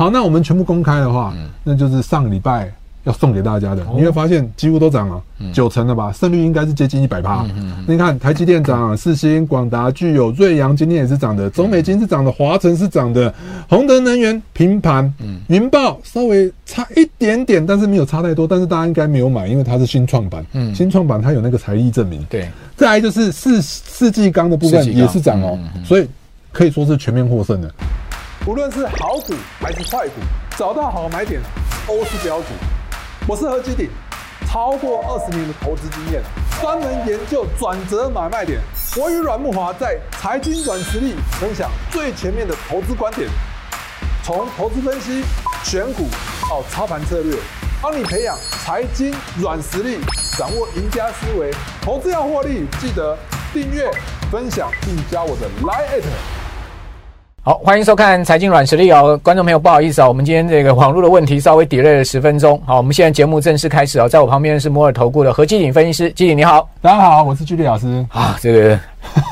好，那我们全部公开的话，嗯、那就是上个礼拜要送给大家的。哦、你会发现几乎都涨了，嗯、九成了吧？胜率应该是接近一百趴。那你看台积电涨，四星、广达、具有、瑞阳今天也是涨的，中美金是涨的，华晨是涨的，宏德能源平盘，云豹稍微差一点点，但是没有差太多。但是大家应该没有买，因为它是新创板。嗯，新创板它有那个财力证明。对，再来就是四四季钢的部分也是涨哦，所以可以说是全面获胜的。无论是好股还是坏股，找到好买点都是标准。我是何基鼎，超过二十年的投资经验，专门研究转折买卖点。我与阮木华在财经软实力分享最前面的投资观点，从投资分析、选股到操盘策略，帮你培养财经软实力，掌握赢家思维。投资要获利，记得订阅、分享并加我的 Line@ 好，欢迎收看财经软实力哦，观众朋友，不好意思啊、哦，我们今天这个网络的问题稍微 delay 了十分钟。好，我们现在节目正式开始啊、哦，在我旁边是摩尔投顾的何基鼎分析师，基鼎你好，大家好，我是居里老师啊。这 个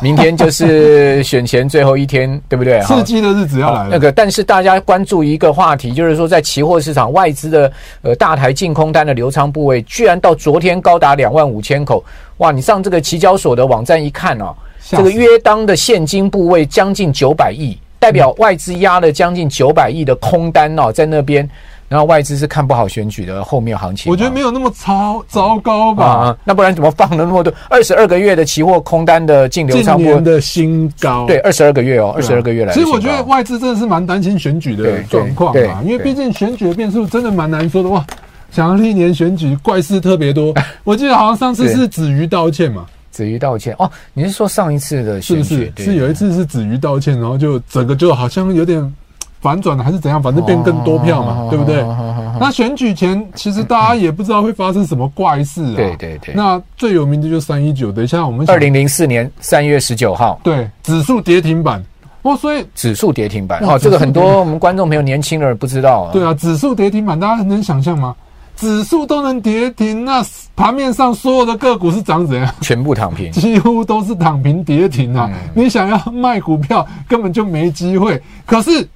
明天就是选前最后一天，对不对？刺激的日子要来了。那个，但是大家关注一个话题，就是说在期货市场外资的呃大台净空单的流仓部位，居然到昨天高达两万五千口，哇！你上这个期交所的网站一看哦，这个约当的现金部位将近九百亿。代表外资压了将近九百亿的空单哦，在那边，然后外资是看不好选举的后面行情。我觉得没有那么超糟糕吧？啊，那不然怎么放了那么多二十二个月的期货空单的净流仓？今年的新高。对，二十二个月哦，二十二个月来。其实我觉得外资真的是蛮担心选举的状况嘛，因为毕竟选举的变数真的蛮难说的哇。想要历年选举怪事特别多，我记得好像上次是子瑜道歉嘛。子瑜道歉哦，你是说上一次的选举？是不是？是有一次是子瑜道歉，然后就整个就好像有点反转了，还是怎样？反正变更多票嘛，对不对？那选举前其实大家也不知道会发生什么怪事啊。对对对。那最有名的就是三一九，等一下我们二零零四年三月十九号，对，指数跌停板哦，所以指数跌停板哦，这个很多我们观众朋友年轻人不知道啊。对啊，指数跌停板，大家能想象吗？指数都能跌停，那盘面上所有的个股是涨怎样？全部躺平，几乎都是躺平跌停啊！嗯、你想要卖股票，根本就没机会。可是，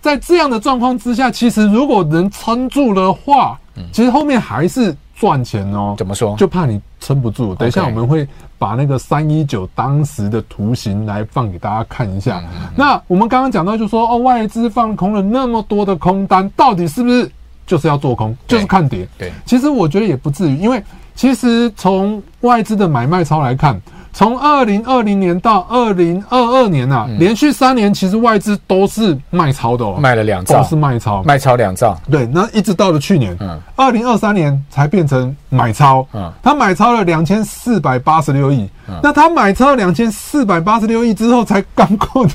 在这样的状况之下，其实如果能撑住的话，嗯、其实后面还是赚钱哦。怎么说？就怕你撑不住。等一下我们会把那个三一九当时的图形来放给大家看一下。那我们刚刚讲到，就说哦，外资放空了那么多的空单，到底是不是？就是要做空，就是看跌。对，其实我觉得也不至于，因为其实从外资的买卖超来看，从二零二零年到二零二二年啊，连续三年其实外资都是卖超的哦，卖了两兆，都是卖超，卖超两兆。对，那一直到了去年，嗯，二零二三年才变成买超，嗯，他买超了两千四百八十六亿。那他买超两千四百八十六亿之后，才刚过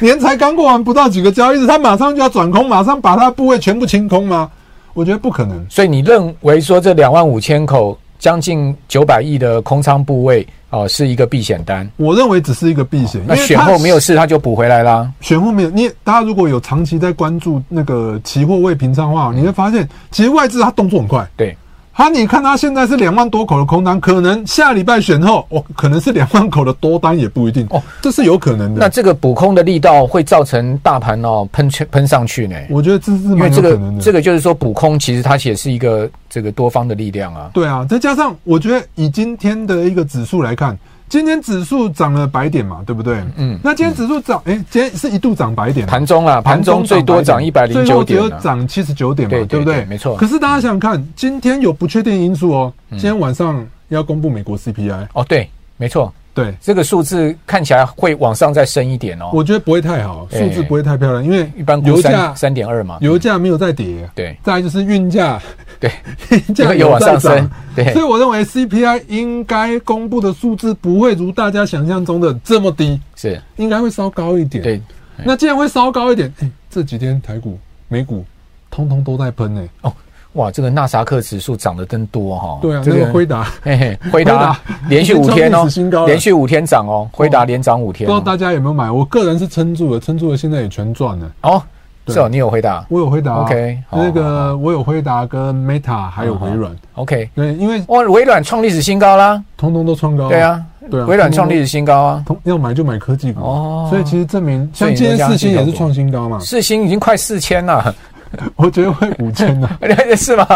年，才刚过完不到几个交易日，他马上就要转空，马上把他部位全部清空吗？我觉得不可能，所以你认为说这两万五千口将近九百亿的空仓部位哦、呃，是一个避险单？我认为只是一个避险，那选后没有事，他就补回来啦。选后没有，你大家如果有长期在关注那个期货未平仓的话，你会发现其实外资它动作很快，对。好，你看它现在是两万多口的空单，可能下礼拜选后，哦，可能是两万口的多单也不一定哦，这是有可能的。那这个补空的力道会造成大盘哦喷喷上去呢？我觉得这是蛮有可能的。因为这个这个就是说补空其实它也是一个这个多方的力量啊。对啊，再加上我觉得以今天的一个指数来看。今天指数涨了百点嘛，对不对？嗯，那今天指数涨，哎、欸，今天是一度涨百点，盘中啊，盘中最多涨一百零九点，最多涨七十九点嘛，对，对，对，对不对？没错。可是大家想想看，今天有不确定因素哦。今天晚上要公布美国 CPI 哦，对，没错。对。这个数字看起来会往上再升一点哦，我觉得不会太好，数字不会太漂亮，因为一般油价三点二嘛，油价没有再跌，对，再来就是运价，对，运价有往上升，对，所以我认为 CPI 应该公布的数字不会如大家想象中的这么低，是。应该会稍高一点，对，那既然会稍高一点，哎，这几天台股、美股通通都在喷呢，哦。哇，这个纳萨克指数涨得真多哈！对啊，这个辉达，嘿嘿，辉达连续五天哦，连续五天涨哦，辉达连涨五天。不知道大家有没有买？我个人是撑住了，撑住了，现在也全赚了。哦，是哦，你有辉达，我有辉达。OK，那个我有辉达跟 Meta 还有微软。OK，对，因为哇，微软创历史新高啦，通通都创高。对啊，对啊，微软创历史新高啊，要买就买科技股。哦，所以其实证明，像今天四星也是创新高嘛，四星已经快四千了。我觉得会五千呢，是吗？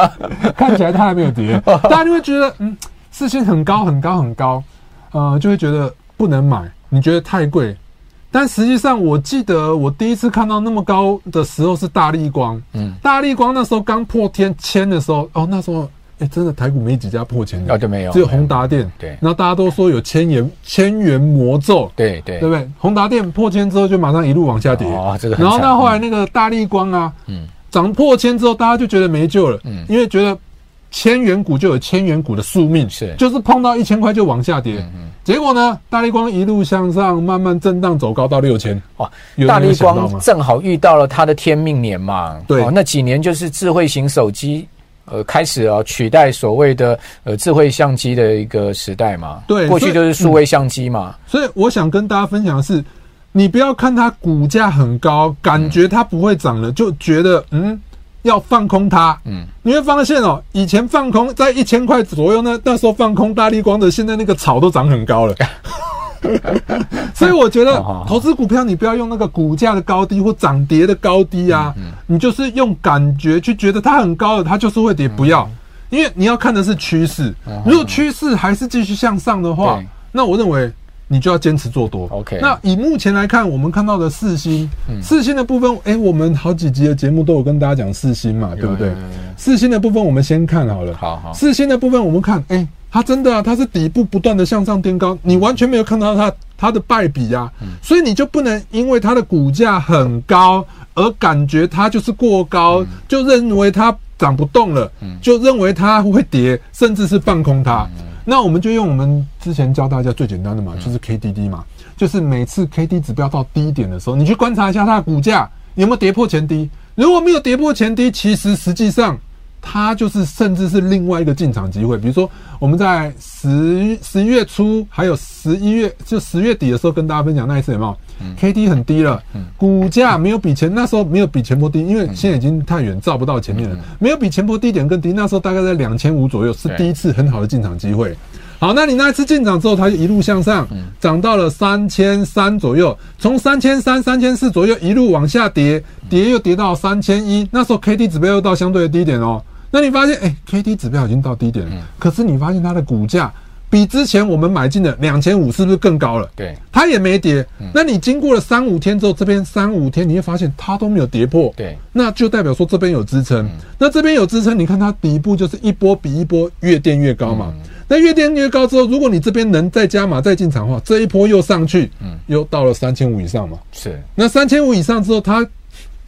看起来它还没有跌，大家就会觉得嗯，四千很高很高很高，呃，就会觉得不能买，你觉得太贵。但实际上，我记得我第一次看到那么高的时候是大立光，嗯，大立光那时候刚破天千的时候，哦，那时候。哎、欸，真的台股没几家破千的，哦，就没有，只有宏达电。对，然后大家都说有千元千元魔咒，对对，对不对？宏达电破千之后就马上一路往下跌，哦，这个。然后那后来那个大立光啊，嗯，涨破千之后，大家就觉得没救了，嗯，因为觉得千元股就有千元股的宿命，是，就是碰到一千块就往下跌，嗯嗯。结果呢，大立光一路向上，慢慢震荡走高到六千，哇，大立光正好遇到了它的天命年嘛，对，哦，那几年就是智慧型手机。呃，开始啊，取代所谓的呃智慧相机的一个时代嘛。对，过去就是数位相机嘛，嗯。所以我想跟大家分享的是，你不要看它股价很高，感觉它不会涨了，就觉得嗯要放空它。嗯，你会发现哦，以前放空在一千块左右呢，那时候放空大立光的，现在那个草都涨很高了。所以我觉得投资股票，你不要用那个股价的高低或涨跌的高低啊，你就是用感觉去觉得它很高了，它就是会跌。不要，因为你要看的是趋势。如果趋势还是继续向上的话，那我认为你就要坚持做多。OK。那以目前来看，我们看到的四星，四星的部分，哎，我们好几集的节目都有跟大家讲四星嘛，对不对？四星的部分我们先看好了。好好。四星的部分我们看，哎。它真的啊，它是底部不断的向上垫高，你完全没有看到它它的败笔啊，所以你就不能因为它的股价很高而感觉它就是过高，就认为它涨不动了，就认为它会跌，甚至是放空它。那我们就用我们之前教大家最简单的嘛，就是 KDD 嘛，就是每次 KD 指标到低点的时候，你去观察一下它的股价有没有跌破前低，如果没有跌破前低，其实实际上。它就是，甚至是另外一个进场机会。比如说，我们在十十一月初，还有十一月，就十月底的时候，跟大家分享那一次有没有？嗯，K D 很低了，嗯，股价没有比前那时候没有比前波低，因为现在已经太远，照不到前面了，没有比前波低点更低。那时候大概在两千五左右，是第一次很好的进场机会。好，那你那一次进场之后，它就一路向上，涨到了三千三左右，从三千三、三千四左右一路往下跌，跌又跌到三千一，那时候 K D 指标又到相对的低点哦。那你发现，哎，K D 指标已经到低点了，可是你发现它的股价比之前我们买进的两千五是不是更高了？对，它也没跌。那你经过了三五天之后，这边三五天你会发现它都没有跌破，对，那就代表说这边有支撑。那这边有支撑，你看它底部就是一波比一波越垫越高嘛。那越垫越高之后，如果你这边能再加码再进场的话，这一波又上去，嗯，又到了三千五以上嘛。是。那三千五以上之后，它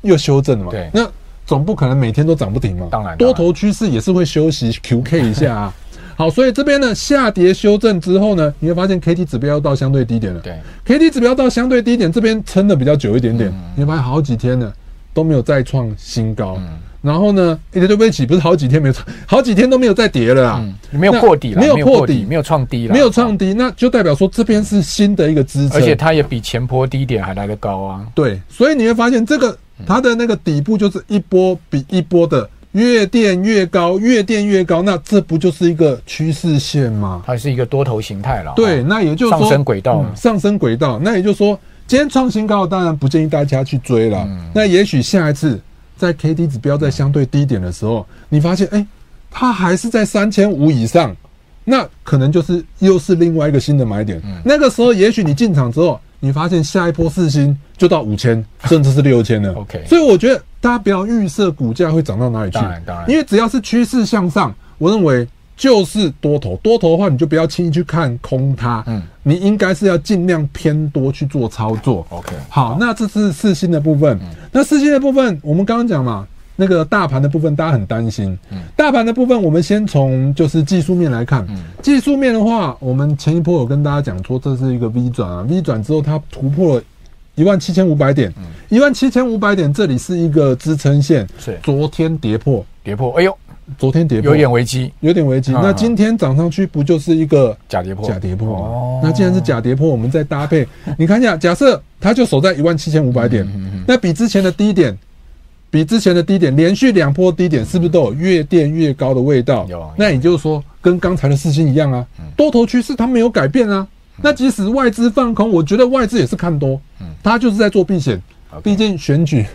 又修正了嘛？对。那总不可能每天都涨不停嘛？当然。多头趋势也是会休息 QK 一下啊。好，所以这边呢下跌修正之后呢，你会发现 KD 指标要到相对低点了。对。KD 指标到相对低点，这边撑的比较久一点点，你会发现好几天呢都没有再创新高。嗯。然后呢，一直对不起，不是好几天没有，好几天都没有再跌了啊，没有破底了，没有破底，没有创低了，没有创低，那就代表说这边是新的一个支撑，而且它也比前波低点还来得高啊。对，所以你会发现这个它的那个底部就是一波比一波的越垫越高，越垫越高，那这不就是一个趋势线吗？它是一个多头形态了。对，那也就是说上升轨道，上升轨道，那也就是说今天创新高，当然不建议大家去追了。那也许下一次。在 K D 指标在相对低点的时候，你发现哎、欸，它还是在三千五以上，那可能就是又是另外一个新的买点。那个时候，也许你进场之后，你发现下一波四星就到五千，甚至是六千了。OK，所以我觉得大家不要预设股价会涨到哪里去，当然当然，因为只要是趋势向上，我认为。就是多头，多头的话，你就不要轻易去看空它。嗯，你应该是要尽量偏多去做操作。OK，好，那这是四星的部分。嗯，那四星的部分，我们刚刚讲嘛，那个大盘的部分，大家很担心。嗯，大盘的部分，我们先从就是技术面来看。嗯，技术面的话，我们前一波有跟大家讲说，这是一个 V 转啊，V 转之后它突破了一万七千五百点。嗯，一万七千五百点这里是一个支撑线。是，昨天跌破，跌破，哎呦。昨天跌破，有点危机，有点危机。那今天涨上去，不就是一个假跌破？假跌破。哦。那既然是假跌破，我们再搭配，你看一下，假设它就守在一万七千五百点，那比之前的低点，比之前的低点连续两波低点，是不是都有越垫越高的味道？有。那也就是说，跟刚才的事情一样啊，多头趋势它没有改变啊。那即使外资放空，我觉得外资也是看多，它就是在做避险。毕竟选举。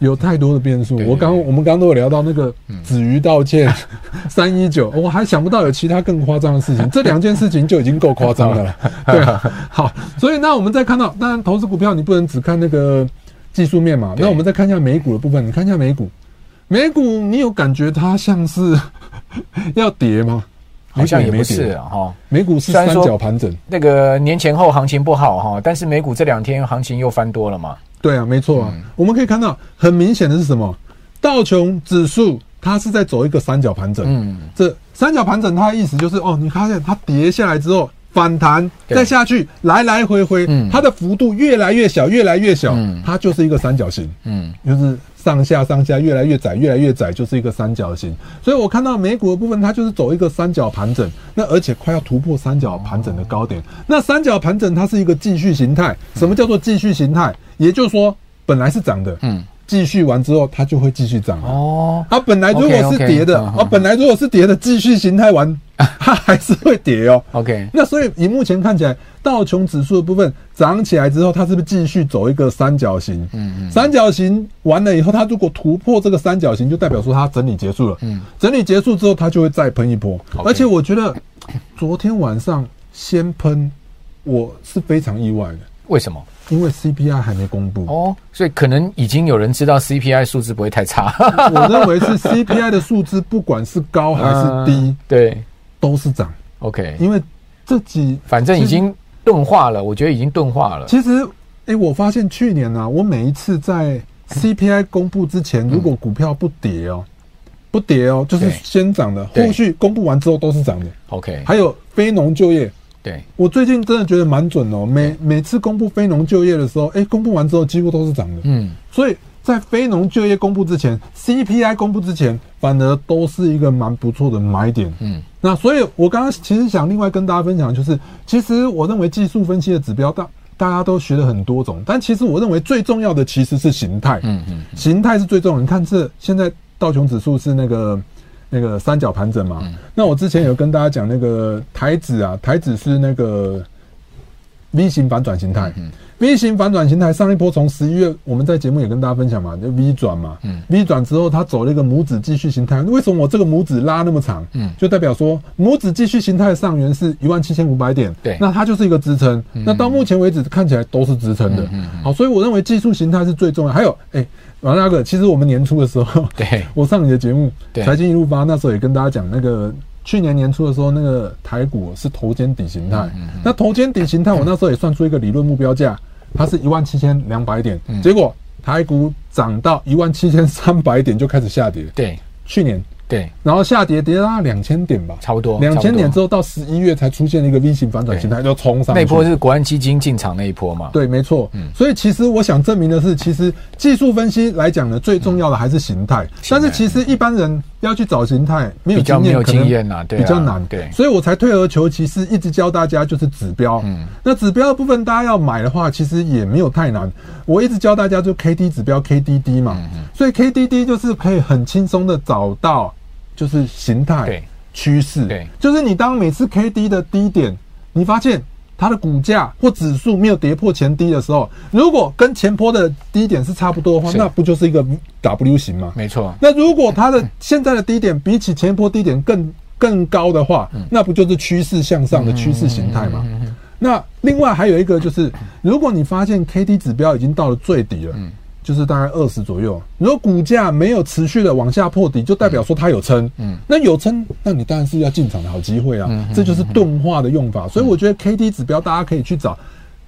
有太多的变数。我刚我们刚刚都有聊到那个子瑜道歉 三一九，我还想不到有其他更夸张的事情。这 两件事情就已经够夸张的了。对啊，好，所以那我们再看到，当然投资股票你不能只看那个技术面嘛。那我们再看一下美股的部分，你看一下美股，美股你有感觉它像是要跌吗？好像也不是哈，美股是三角盘整。那个年前后行情不好哈，但是美股这两天行情又翻多了嘛。对啊，没错啊。嗯、我们可以看到很明显的是什么？道琼指数它是在走一个三角盘整。嗯，这三角盘整它的意思就是哦，你发现它跌下来之后反弹再下去，来来回回，它的幅度越来越小，越来越小，它就是一个三角形。嗯，就是。上下上下越来越窄，越来越窄，就是一个三角形。所以我看到美股的部分，它就是走一个三角盘整，那而且快要突破三角盘整的高点。那三角盘整它是一个继续形态。什么叫做继续形态？也就是说，本来是涨的，嗯。继续完之后，它就会继续涨哦。它本来如果是跌的，啊，本来如果是跌的，继续形态完，它还是会跌哦。OK，那所以以目前看起来，道琼指数的部分涨起来之后，它是不是继续走一个三角形？嗯嗯。三角形完了以后，它如果突破这个三角形，就代表说它整理结束了。嗯。整理结束之后，它就会再喷一波。而且我觉得昨天晚上先喷，我是非常意外的。为什么？因为 CPI 还没公布哦，所以可能已经有人知道 CPI 数字不会太差。我认为是 CPI 的数字，不管是高 还是低，呃、对，都是涨。OK，因为这几反正已经钝化了，我觉得已经钝化了。其实，哎，我发现去年呢、啊，我每一次在 CPI 公布之前，如果股票不跌哦，不跌哦，就是先涨的，后续公布完之后都是涨的。OK，还有非农就业。对，我最近真的觉得蛮准哦。每每次公布非农就业的时候，哎，公布完之后几乎都是涨的。嗯，所以在非农就业公布之前，CPI 公布之前，反而都是一个蛮不错的买点。嗯，那所以我刚刚其实想另外跟大家分享，就是其实我认为技术分析的指标大大家都学了很多种，但其实我认为最重要的其实是形态。嗯嗯，形态是最重要的。你看这现在道琼指数是那个。那个三角盘整嘛，嗯、那我之前有跟大家讲那个台指啊，台指是那个 V 型反转形态。V 型反转形态，上一波从十一月，我们在节目也跟大家分享嘛，就 V 转嘛。嗯。V 转之后，它走了一个拇指继续形态。为什么我这个拇指拉那么长？嗯。就代表说，拇指继续形态的上缘是一万七千五百点。对。那它就是一个支撑。那到目前为止看起来都是支撑的。嗯。好，所以我认为技术形态是最重要。还有，哎，王大哥，其实我们年初的时候，对，我上你的节目，对，财经一路发那时候也跟大家讲那个。去年年初的时候，那个台股是头肩底形态。那头肩底形态，我那时候也算出一个理论目标价，它是一万七千两百点。结果台股涨到一万七千三百点就开始下跌。对，去年。对，然后下跌跌到两千点吧，差不多两千点之后到十一月才出现了一个 V 型反转形态，就冲上。那波是国安基金进场那一波嘛？对，没错。嗯，所以其实我想证明的是，其实技术分析来讲呢，最重要的还是形态。但是其实一般人要去找形态，没有经验，可能比较难。对，所以我才退而求其次，一直教大家就是指标。嗯，那指标的部分大家要买的话，其实也没有太难。我一直教大家就 K D 指标 K D D 嘛，所以 K D D 就是可以很轻松的找到。就是形态趋势，对，就是你当每次 K D 的低点，你发现它的股价或指数没有跌破前低的时候，如果跟前波的低点是差不多的话，那不就是一个 W 型吗？没错。那如果它的现在的低点比起前波低点更更高的话，那不就是趋势向上的趋势形态吗？那另外还有一个就是，如果你发现 K D 指标已经到了最底了。就是大概二十左右。如果股价没有持续的往下破底，就代表说它有撑。嗯，那有撑，那你当然是要进场的好机会啊。嗯，这就是钝化的用法。所以我觉得 K D 指标大家可以去找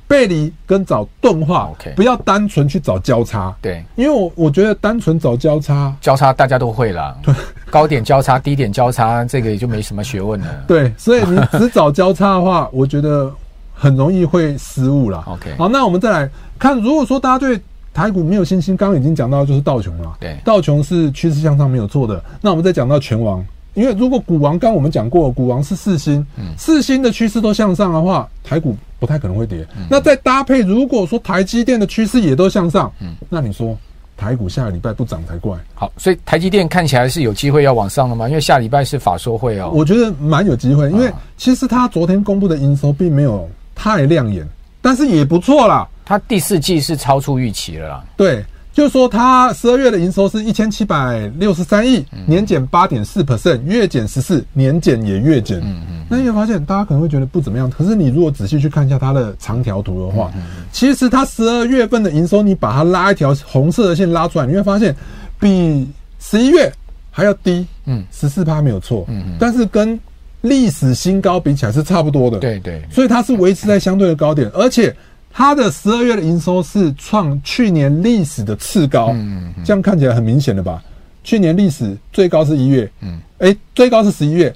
背离跟找钝化不要单纯去找交叉。对，因为我我觉得单纯找交叉，交叉大家都会啦。对，高点交叉、低点交叉，这个也就没什么学问了。对，所以你只找交叉的话，我觉得很容易会失误了。OK，好，那我们再来看，如果说大家对台股没有信心，刚刚已经讲到就是道琼了。对，道琼是趋势向上没有错的。那我们再讲到拳王，因为如果股王刚刚我们讲过，股王是四星，嗯，四星的趋势都向上的话，台股不太可能会跌。嗯，那再搭配，如果说台积电的趋势也都向上，嗯，那你说台股下个礼拜不涨才怪。好，所以台积电看起来是有机会要往上了吗？因为下礼拜是法说会哦。我觉得蛮有机会，因为其实他昨天公布的营收并没有太亮眼，但是也不错啦。它第四季是超出预期了啦，对，就是说它十二月的营收是一千七百六十三亿，年减八点四 percent，月减十四，年减也月减。嗯嗯。那你会发现，大家可能会觉得不怎么样，可是你如果仔细去看一下它的长条图的话，其实它十二月份的营收，你把它拉一条红色的线拉出来，你会发现比十一月还要低，嗯，十四趴没有错，嗯嗯。但是跟历史新高比起来是差不多的，对对。所以它是维持在相对的高点，而且。它的十二月的营收是创去年历史的次高，嗯，这样看起来很明显的吧？去年历史最高是一月，嗯，哎，最高是十一月，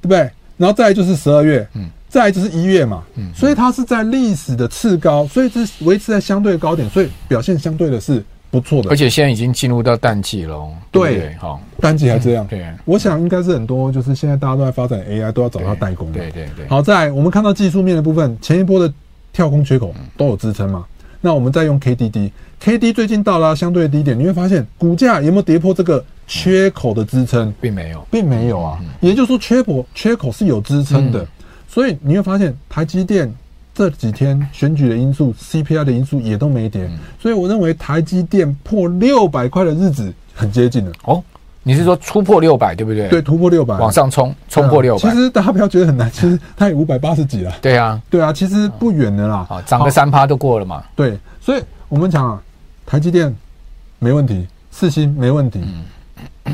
对不对？然后再来就是十二月，嗯，再来就是一月嘛，嗯，所以它是在历史的次高，所以是维持在相对的高点，所以表现相对的是不错的。而且现在已经进入到淡季了，对，好，淡季还这样，对，我想应该是很多，就是现在大家都在发展 AI，都要找到代工，对对对。好，在我们看到技术面的部分，前一波的。跳空缺口都有支撑嘛？那我们再用 KDD，KD 最近到了相对的低点，你会发现股价有没有跌破这个缺口的支撑？并没有，并没有啊。也就是说，缺口缺口是有支撑的，所以你会发现台积电这几天选举的因素、CPI 的因素也都没跌，所以我认为台积电破六百块的日子很接近了哦。你是说突破六百对不对？对，突破六百，往上冲，冲破六百。其实大家不要觉得很难，其实它也五百八十几了。对啊，对啊，其实不远的啦。啊，涨个三趴都过了嘛。对，所以我们讲啊，台积电没问题，四星没问题，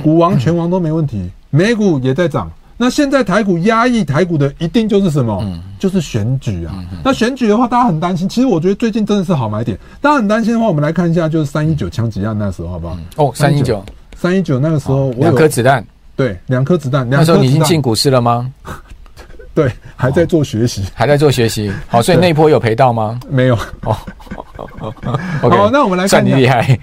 股王、全王都没问题，美股也在涨。那现在台股压抑台股的一定就是什么？就是选举啊。那选举的话，大家很担心。其实我觉得最近真的是好买点。大家很担心的话，我们来看一下，就是三一九枪击案那时候，好不好？哦，三一九。三一九那个时候，两颗子弹，对，两颗子弹。那时候你已经进股市了吗？对，还在做学习，还在做学习。好，所以那一波有赔到吗？没有。哦，好，那我们来看。算你厉害。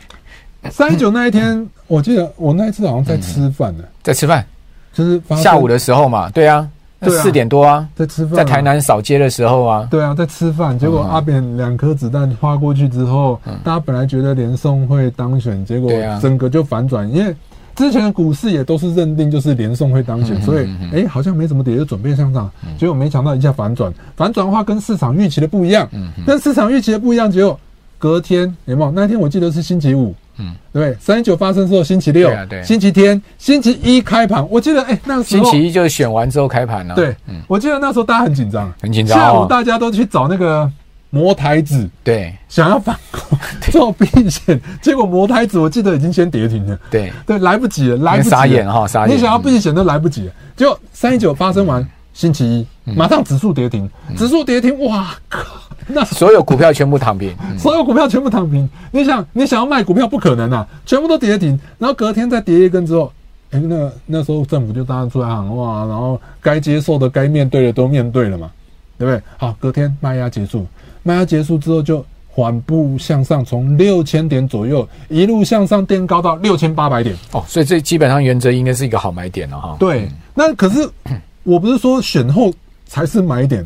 三一九那一天，我记得我那一次好像在吃饭呢，在吃饭，就是下午的时候嘛。对啊，四点多啊，在吃饭，在台南扫街的时候啊。对啊，在吃饭，结果阿扁两颗子弹发过去之后，大家本来觉得连宋会当选，结果整个就反转，因为之前的股市也都是认定就是连送会当选，所以哎好像没怎么跌，就准备向上，结果没想到一下反转，反转的话跟市场预期的不一样，跟市场预期的不一样，结果隔天有没有？那天我记得是星期五。嗯，对，三一九发生之后，星期六、对，星期天、星期一开盘，我记得，哎，那个时候星期一就是选完之后开盘了。对，我记得那时候大家很紧张，很紧张。下午大家都去找那个魔台子，对，想要反攻 做避险，结果魔台子我记得已经先跌停了。对，对，来不及了，来不及了，傻眼哈，傻眼。你想要避险都来不及了，结果三一九发生完，星期一马上指数跌停，指数跌停，哇靠！那 所有股票全部躺平，所有股票全部躺平。你想，你想要卖股票不可能啊，全部都跌停。然后隔天再跌一根之后，哎，那那时候政府就当然出来喊话，然后该接受的、该面对的都面对了嘛，对不对？好，隔天卖压结束，卖压结束之后就缓步向上，从六千点左右一路向上垫高到六千八百点。哦，所以这基本上原则应该是一个好买点了哈。对，那可是我不是说选后才是买点。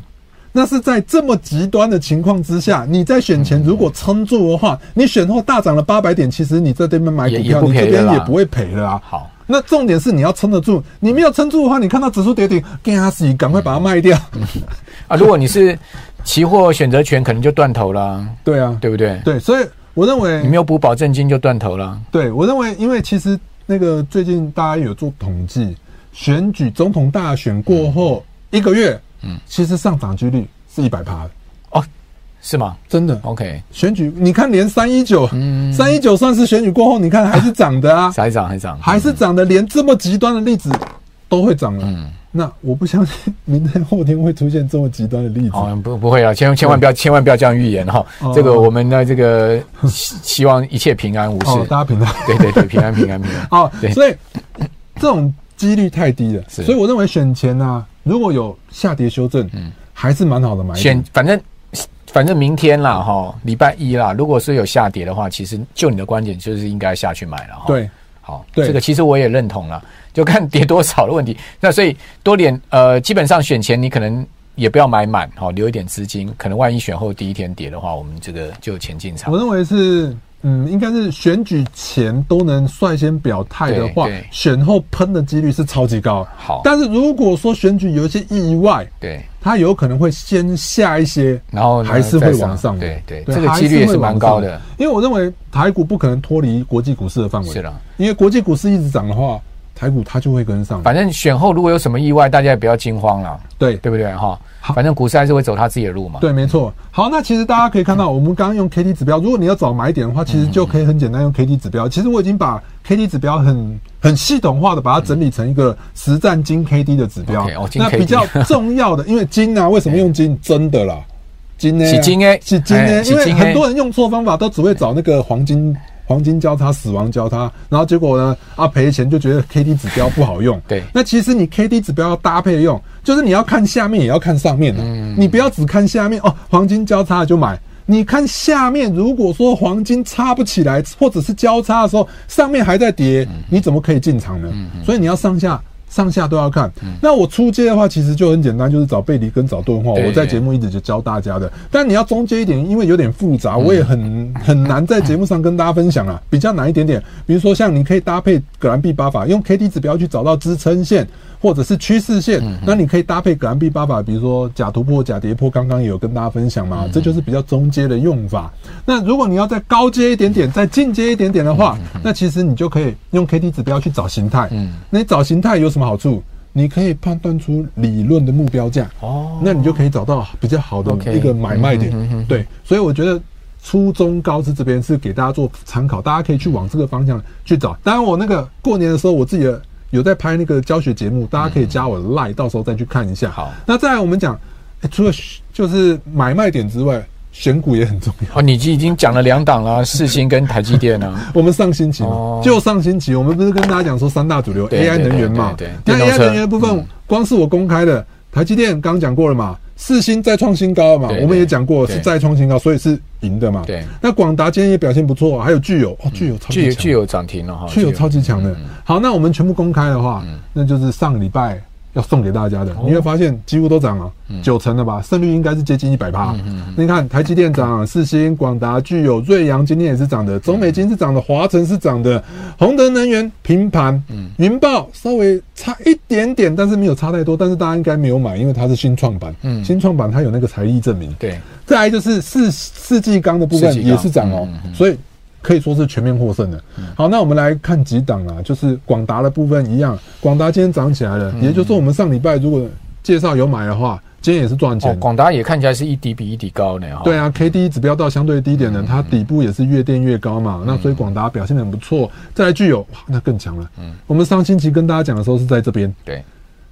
那是在这么极端的情况之下，你在选前如果撑住的话，你选后大涨了八百点，其实你在这边买股票，你这边也不会赔了啊。好，那重点是你要撑得住，你没有撑住的话，你看到指数跌停，赶紧赶快把它卖掉。啊，如果你是期货选择权，可能就断头了。对啊，对不对？对，所以我认为你没有补保证金就断头了。对，我认为，因为其实那个最近大家有做统计，选举总统大选过后一个月。嗯，其实上涨几率是一百趴的哦，是吗？真的？OK，选举你看，连三一九，嗯，三一九算是选举过后，你看还是涨的啊，还涨还涨，还是涨的，连这么极端的例子都会涨了。嗯，那我不相信明天后天会出现这么极端的例子。哦，不不会啊，千千万不要千万不要这样预言哈。这个我们的这个希望一切平安无事，大家平安。对对对，平安平安平安。哦，所以这种几率太低了，所以我认为选前呢。如果有下跌修正，嗯，还是蛮好的买点。选反正反正明天啦，哈，礼拜一啦。如果是有下跌的话，其实就你的观点就是应该下去买了哈。对，好，对，这个其实我也认同了，就看跌多少的问题。那所以多点呃，基本上选前你可能也不要买满，好，留一点资金，可能万一选后第一天跌的话，我们这个就有钱进场。我认为是。嗯，应该是选举前都能率先表态的话，选后喷的几率是超级高。好，但是如果说选举有一些意外，对，它有可能会先下一些，然后还是会往上。对对，这个几率也是蛮高的。因为我认为台股不可能脱离国际股市的范围。是的，因为国际股市一直涨的话。台股它就会跟上，反正选后如果有什么意外，大家也不要惊慌了，对对不对哈？反正股市还是会走它自己的路嘛。对，没错。好，那其实大家可以看到，我们刚刚用 K D 指标，如果你要找买点的话，其实就可以很简单用 K D 指标。其实我已经把 K D 指标很很系统化的把它整理成一个实战金 K D 的指标。那比较重要的，因为金啊，为什么用金？真的啦，金呢？是金诶，是金呢？因为很多人用错方法，都只会找那个黄金。黄金交叉、死亡交叉，然后结果呢？啊，赔钱就觉得 K D 指标不好用。对，那其实你 K D 指标要搭配用，就是你要看下面也要看上面的。嗯，你不要只看下面哦，黄金交叉就买。你看下面，如果说黄金插不起来，或者是交叉的时候，上面还在跌，你怎么可以进场呢？所以你要上下。上下都要看。那我初阶的话，其实就很简单，就是找背离跟找钝化。我在节目一直就教大家的。但你要中间一点，因为有点复杂，我也很很难在节目上跟大家分享啊，比较难一点点。比如说像你可以搭配葛兰碧八法，用 K D 指标去找到支撑线。或者是趋势线，那你可以搭配葛兰碧八法，比如说假突破、假跌破，刚刚也有跟大家分享嘛，这就是比较中阶的用法。那如果你要再高阶一点点，再进阶一点点的话，那其实你就可以用 K D 指标去找形态。嗯，那你找形态有什么好处？你可以判断出理论的目标价。哦，那你就可以找到比较好的一个买卖点。对，所以我觉得初中高是这边是给大家做参考，大家可以去往这个方向去找。当然，我那个过年的时候，我自己的。有在拍那个教学节目，大家可以加我的 line，到时候再去看一下。好，那再来我们讲，除了就是买卖点之外，选股也很重要。哦，你已经讲了两档了，四星跟台积电啊。我们上星期嘛，就上星期，我们不是跟大家讲说三大主流 AI 能源嘛？对，那 AI 能源的部分，光是我公开的台积电刚讲过了嘛。四星再创新高嘛？我们也讲过是再创新高，所以是赢的嘛。对。那广达今天也表现不错，还有具有哦，聚友超级强，聚友涨停了哈，聚友超级强的。好，那我们全部公开的话，嗯、那就是上个礼拜。要送给大家的，你会发现几乎都涨了，九成了吧？胜率应该是接近一百趴。你看台积电涨，四星、广达、具有、瑞阳今天也是涨的，中美金是涨的，华晨是涨的，宏德能源平盘，云豹稍微差一点点，但是没有差太多。但是大家应该没有买，因为它是新创板，新创版它有那个财力证明。对，再来就是四四季钢的部分也是涨哦，所以。可以说是全面获胜的。好，那我们来看几档啊，就是广达的部分一样，广达今天涨起来了，也就是说我们上礼拜如果介绍有买的话，今天也是赚钱。广达也看起来是一底比一底高呢。对啊，K D 指标到相对低点的，它底部也是越垫越高嘛。那所以广达表现得很不错。再来聚友，哇，那更强了。嗯，我们上星期跟大家讲的时候是在这边，对，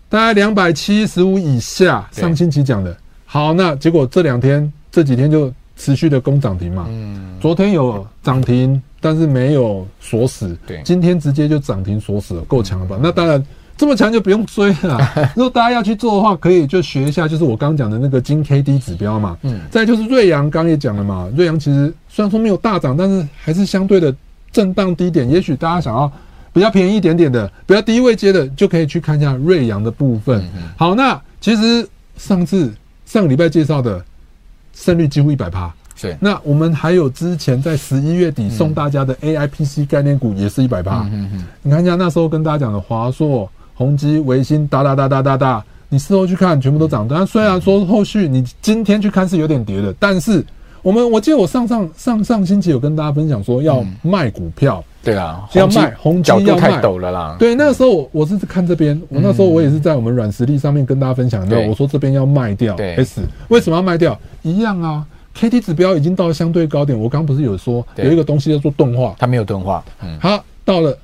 大概两百七十五以下。上星期讲的，好，那结果这两天这几天就。持续的攻涨停嘛，嗯，昨天有涨停，但是没有锁死，对，今天直接就涨停锁死了，够强了吧？那当然这么强就不用追了。如果大家要去做的话，可以就学一下，就是我刚刚讲的那个金 K D 指标嘛，嗯，再就是瑞阳，刚也讲了嘛，瑞阳其实虽然说没有大涨，但是还是相对的震荡低点。也许大家想要比较便宜一点点的，比较低位接的，就可以去看一下瑞阳的部分。好，那其实上次上个礼拜介绍的。胜率几乎一百趴，是。那我们还有之前在十一月底送大家的 AIPC 概念股也是一百趴。嗯嗯。你看一下那时候跟大家讲的华硕、宏基、微星，哒哒哒哒哒哒，你事后去看，全部都涨。但虽然说后续你今天去看是有点跌的，但是我们我记得我上上上上星期有跟大家分享说要卖股票。对啊，要卖宏基要卖，太陡了啦。对，那个时候我我是看这边，我那时候我也是在我们软实力上面跟大家分享的。我说这边要卖掉 S，为什么要卖掉？一样啊，K D 指标已经到了相对高点。我刚刚不是有说有一个东西叫做钝化，它没有钝化，嗯，它到了。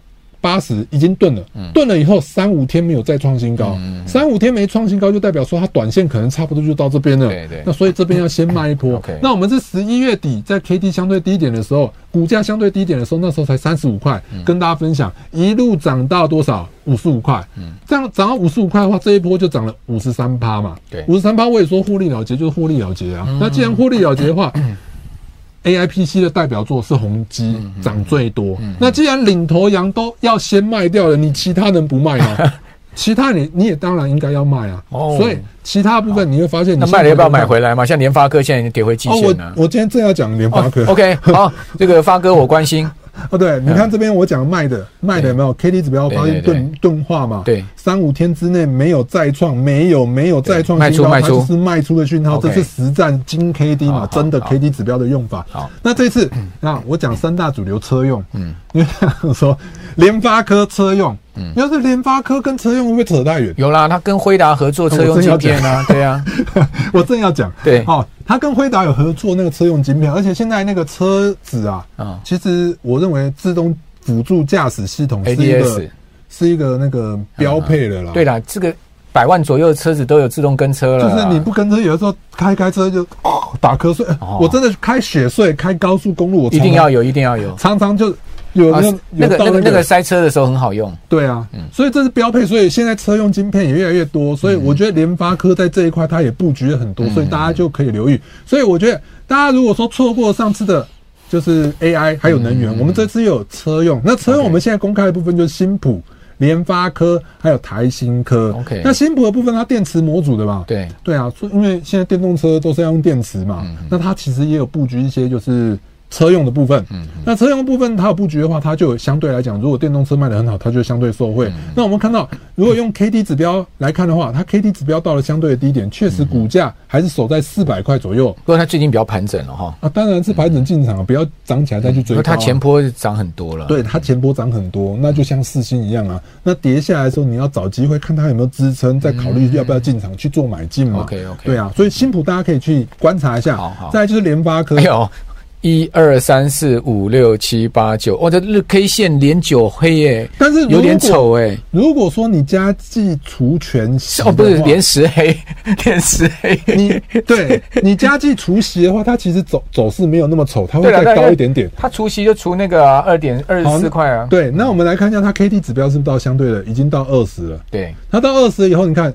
八十已经钝了，钝了以后三五天没有再创新高，三五天没创新高就代表说它短线可能差不多就到这边了。对对。那所以这边要先卖一波。那我们是十一月底在 K D 相对低点的时候，股价相对低点的时候，那时候才三十五块，跟大家分享一路涨到多少？五十五块。嗯。这样涨到五十五块的话，这一波就涨了五十三趴嘛。对。五十三趴我也说获利了结就是获利了结啊。那既然获利了结的话。A I P C 的代表作是宏基涨最多。那既然领头羊都要先卖掉了，你其他人不卖吗？其他你你也当然应该要卖啊。哦。所以其他部分你会发现，那卖了要不要买回来嘛？像联发科现在已经跌回季线了。我我今天正要讲联发科。OK，好，这个发哥我关心。哦，对，你看这边我讲卖的卖的有没有？K D 指标发现钝钝化嘛？对，三五天之内没有再创，没有没有再创新高，它就是卖出的讯号，这是实战金 K D 嘛？真的 K D 指标的用法。好，那这次 那我讲三大主流车用，嗯，因为我说联发科车用。嗯，要是联发科跟车用会不会扯太远？有啦，他跟辉达合作车用晶片啊，对啊，我正要讲，对，哦，他跟辉达有合作那个车用晶片，而且现在那个车子啊，啊，其实我认为自动辅助驾驶系统是一个是一个那个标配的啦。对啦，这个百万左右的车子都有自动跟车了，就是你不跟车，有的时候开开车就哦打瞌睡，我真的开雪隧开高速公路，我一定要有，一定要有，常常就。有那有那个那个那个塞车的时候很好用，对啊，所以这是标配，所以现在车用晶片也越来越多，所以我觉得联发科在这一块它也布局了很多，所以大家就可以留意。所以我觉得大家如果说错过上次的，就是 AI 还有能源，我们这次又有车用，那车用我们现在公开的部分就是新普、联发科还有台新科。OK，那新普的部分它电池模组的嘛，对。对啊，所以因为现在电动车都是要用电池嘛，那它其实也有布局一些就是。车用的部分，嗯，那车用的部分它有布局的话，它就相对来讲，如果电动车卖得很好，它就相对受惠。那我们看到，如果用 K D 指标来看的话，它 K D 指标到了相对的低点，确实股价还是守在四百块左右。不过它最近比较盘整了哈。啊，当然是盘整进场啊，不要涨起来再去追。它前波涨很多了。对，它前波涨很多，那就像四星一样啊。那跌下来的时候，你要找机会看它有没有支撑，再考虑要不要进场去做买进嘛。OK OK。对啊，所以新普大家可以去观察一下。好好。再来就是联发科。一二三四五六七八九，我的日 K 线连九黑耶，但是有点丑哎。如果说你加计除权息哦，不是连十黑，连十黑。你对你加计除息的话，它其实走走势没有那么丑，它会再高一点点。它除息就除那个二点二十四块啊。对，那我们来看一下它 K D 指标是不是到相对的，已经到二十了。对，它到二十以后，你看。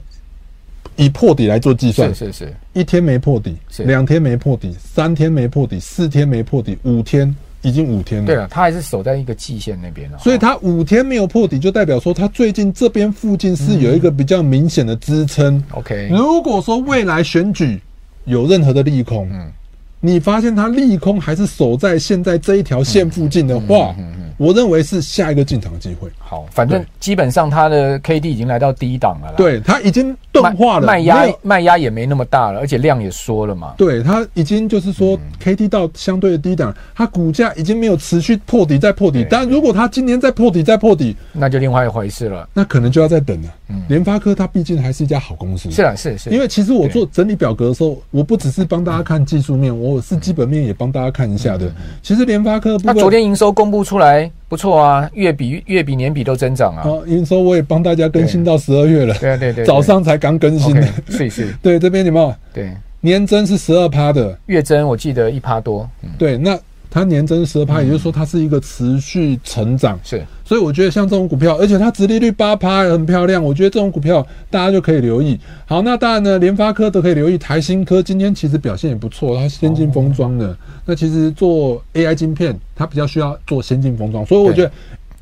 以破底来做计算，是是是，一天没破底，两天没破底，三天没破底，四天没破底，五天已经五天了。对了，它还是守在一个季线那边了。所以它五天没有破底，就代表说它最近这边附近是有一个比较明显的支撑。OK，如果说未来选举有任何的利空，嗯，你发现它利空还是守在现在这一条线附近的话，嗯。我认为是下一个进场的机会。好，反正基本上它的 K D 已经来到低档了啦。对，它已经钝化了，卖压卖压也没那么大了，而且量也缩了嘛。对，它已经就是说 K D 到相对的低档，它股价已经没有持续破底再破底。但如果它今年再破底再破底，那就另外一回事了。那可能就要再等了。嗯，联发科它毕竟还是一家好公司。是啊，是是。因为其实我做整理表格的时候，我不只是帮大家看技术面，我是基本面也帮大家看一下的。其实联发科，它昨天营收公布出来。不错啊，月比月比年比都增长啊。哦，营收我也帮大家更新到十二月了。对 对对，早上才刚更新的。是是。对，这边有没有？对，年增是十二趴的，月增我记得一趴多。对，那它年增十二趴，也就是说它是一个持续成长。是，所以我觉得像这种股票，而且它殖利率八趴很漂亮，我觉得这种股票大家就可以留意。好，那当然呢，联发科都可以留意，台新科今天其实表现也不错，它先进封装的。那其实做 AI 晶片，它比较需要做先进封装，所以我觉得。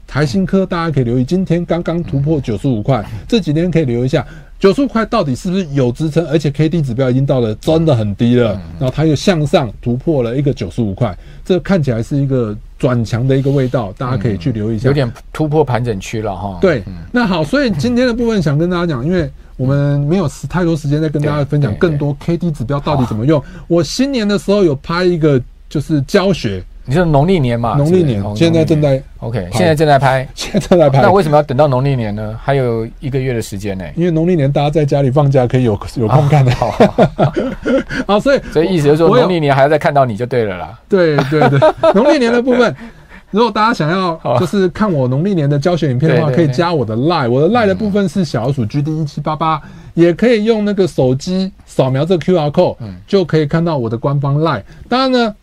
台新科大家可以留意，今天刚刚突破九十五块，这几天可以留意一下九十五块到底是不是有支撑，而且 K D 指标已经到了真的很低了，然后它又向上突破了一个九十五块，这看起来是一个转强的一个味道，大家可以去留意一下，有点突破盘整区了哈。对，那好，所以今天的部分想跟大家讲，因为我们没有时太多时间再跟大家分享更多 K D 指标到底怎么用。我新年的时候有拍一个就是教学。你说农历年嘛？农历年现在正在 OK，现在正在拍，现在正在拍。那为什么要等到农历年呢？还有一个月的时间呢？因为农历年大家在家里放假，可以有有空看的。好，啊，所以 所以意思就是说，农历年还要再看到你就对了啦。对对对，农历年的部分，如果大家想要就是看我农历年的教学影片的话，可以加我的 Line，我的 Line 的部分是小老鼠 GD 一七八八，也可以用那个手机扫描这个 QR code，就可以看到我的官方 Line。当然呢，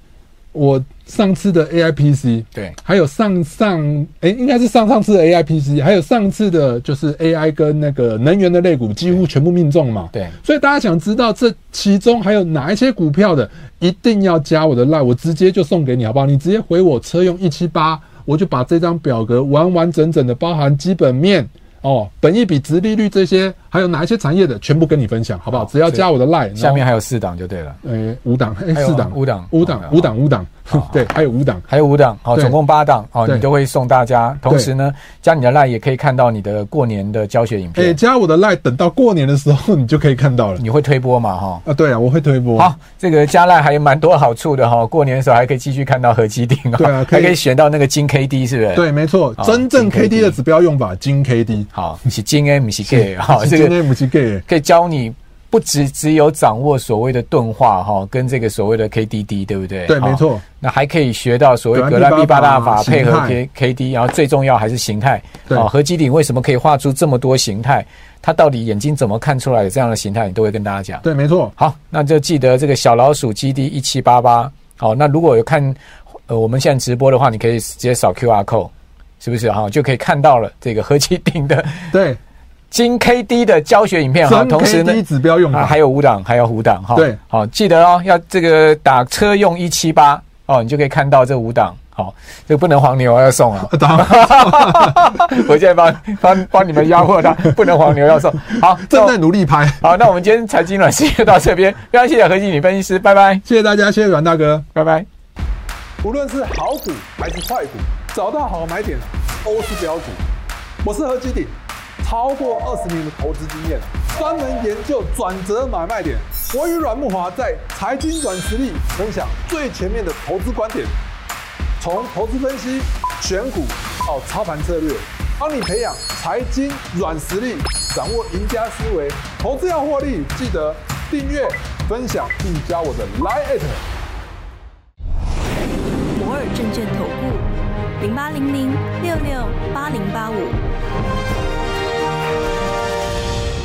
我。上次的 AIPC 对，还有上上诶、欸，应该是上上次的 AIPC，还有上次的就是 AI 跟那个能源的类股几乎全部命中嘛。对，所以大家想知道这其中还有哪一些股票的，一定要加我的 Line，我直接就送给你，好不好？你直接回我车用一七八，我就把这张表格完完整整的包含基本面哦，本益比、值利率这些。还有哪一些产业的，全部跟你分享，好不好？只要加我的 line，下面还有四档就对了。诶，五档，诶，四档，五档，五档，五档，五档。对，还有五档，还有五档，好，总共八档，好，你都会送大家。同时呢，加你的 line 也可以看到你的过年的教学影片。诶，加我的 line，等到过年的时候你就可以看到了。你会推播嘛？哈啊，对啊，我会推播。好，这个加 line 还有蛮多好处的哈。过年的时候还可以继续看到合基定，对啊，还可以选到那个金 KD，是不是？对，没错，真正 KD 的指标用法，金 KD。好，是金 A，不是 K，好，这个不是 K，可以教你。不只只有掌握所谓的钝化哈，跟这个所谓的 KDD，对不对？对，没错。那还可以学到所谓格兰碧八大法配合 K KD，然后最重要还是形态。对，合基鼎为什么可以画出这么多形态？它到底眼睛怎么看出来的这样的形态？你都会跟大家讲。对，没错。好，那就记得这个小老鼠 GD 一七八八。好，那如果有看呃我们现在直播的话，你可以直接扫 QR code，是不是哈？就可以看到了这个合基鼎的。对。金 KD 的教学影片哈，同时呢，指标用啊，还有五档，还有五档哈。对，好，记得哦，要这个打车用一七八哦，你就可以看到这五档。好，这个不能黄牛要送啊。我现在帮帮帮你们压货的，不能黄牛要送。好，正在努力拍。好，那我们今天财经暖心就到这边，非常谢谢何基鼎分析师，拜拜。谢谢大家，谢谢阮大哥，拜拜。无论是好股还是坏股，找到好买点都是标股。我是何基鼎。超过二十年的投资经验，专门研究转折买卖点。我与阮木华在财经软实力分享最前面的投资观点，从投资分析、选股到操盘策略，帮你培养财经软实力，掌握赢家思维。投资要获利，记得订阅、分享并加我的 Line@。摩尔证券投顾零八零零六六八零八五。